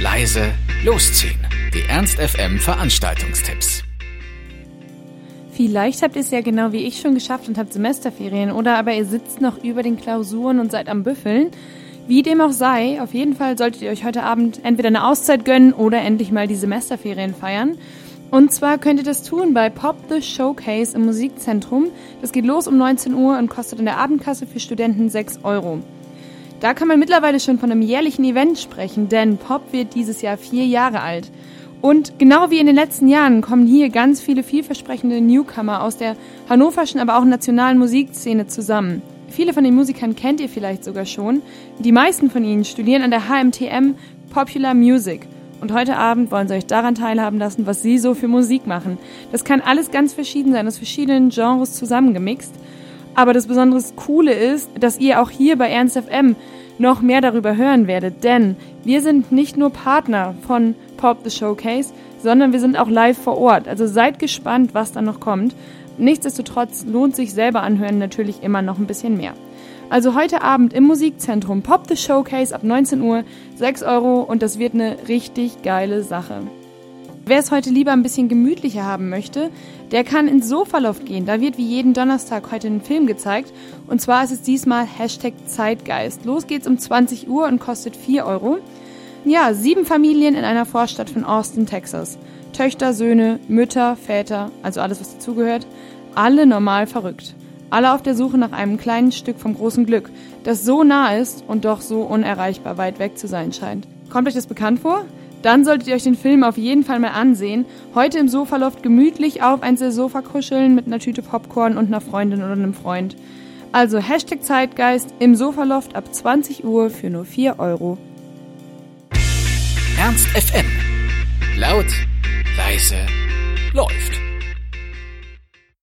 leise, losziehen. Die Ernst FM Veranstaltungstipps. Vielleicht habt ihr es ja genau wie ich schon geschafft und habt Semesterferien oder aber ihr sitzt noch über den Klausuren und seid am Büffeln. Wie dem auch sei, auf jeden Fall solltet ihr euch heute Abend entweder eine Auszeit gönnen oder endlich mal die Semesterferien feiern. Und zwar könnt ihr das tun bei Pop the Showcase im Musikzentrum. Das geht los um 19 Uhr und kostet in der Abendkasse für Studenten 6 Euro. Da kann man mittlerweile schon von einem jährlichen Event sprechen, denn Pop wird dieses Jahr vier Jahre alt. Und genau wie in den letzten Jahren kommen hier ganz viele vielversprechende Newcomer aus der hannoverschen, aber auch nationalen Musikszene zusammen. Viele von den Musikern kennt ihr vielleicht sogar schon. Die meisten von ihnen studieren an der HMTM Popular Music. Und heute Abend wollen sie euch daran teilhaben lassen, was sie so für Musik machen. Das kann alles ganz verschieden sein, aus verschiedenen Genres zusammengemixt. Aber das besonders Coole ist, dass ihr auch hier bei Ernst FM noch mehr darüber hören werdet, denn wir sind nicht nur Partner von Pop the Showcase, sondern wir sind auch live vor Ort. Also seid gespannt, was da noch kommt. Nichtsdestotrotz lohnt sich selber anhören natürlich immer noch ein bisschen mehr. Also heute Abend im Musikzentrum Pop the Showcase ab 19 Uhr, 6 Euro und das wird eine richtig geile Sache. Wer es heute lieber ein bisschen gemütlicher haben möchte, der kann ins Sofaloft gehen. Da wird wie jeden Donnerstag heute ein Film gezeigt. Und zwar ist es diesmal Hashtag Zeitgeist. Los geht's um 20 Uhr und kostet 4 Euro. Ja, sieben Familien in einer Vorstadt von Austin, Texas. Töchter, Söhne, Mütter, Väter, also alles, was dazugehört. Alle normal verrückt. Alle auf der Suche nach einem kleinen Stück vom großen Glück, das so nah ist und doch so unerreichbar weit weg zu sein scheint. Kommt euch das bekannt vor? Dann solltet ihr euch den Film auf jeden Fall mal ansehen. Heute im Sofaloft gemütlich auf ein Sofa kuscheln mit einer Tüte Popcorn und einer Freundin oder einem Freund. Also Hashtag Zeitgeist im Sofaloft ab 20 Uhr für nur 4 Euro. Ernst FM. Laut, leise, läuft.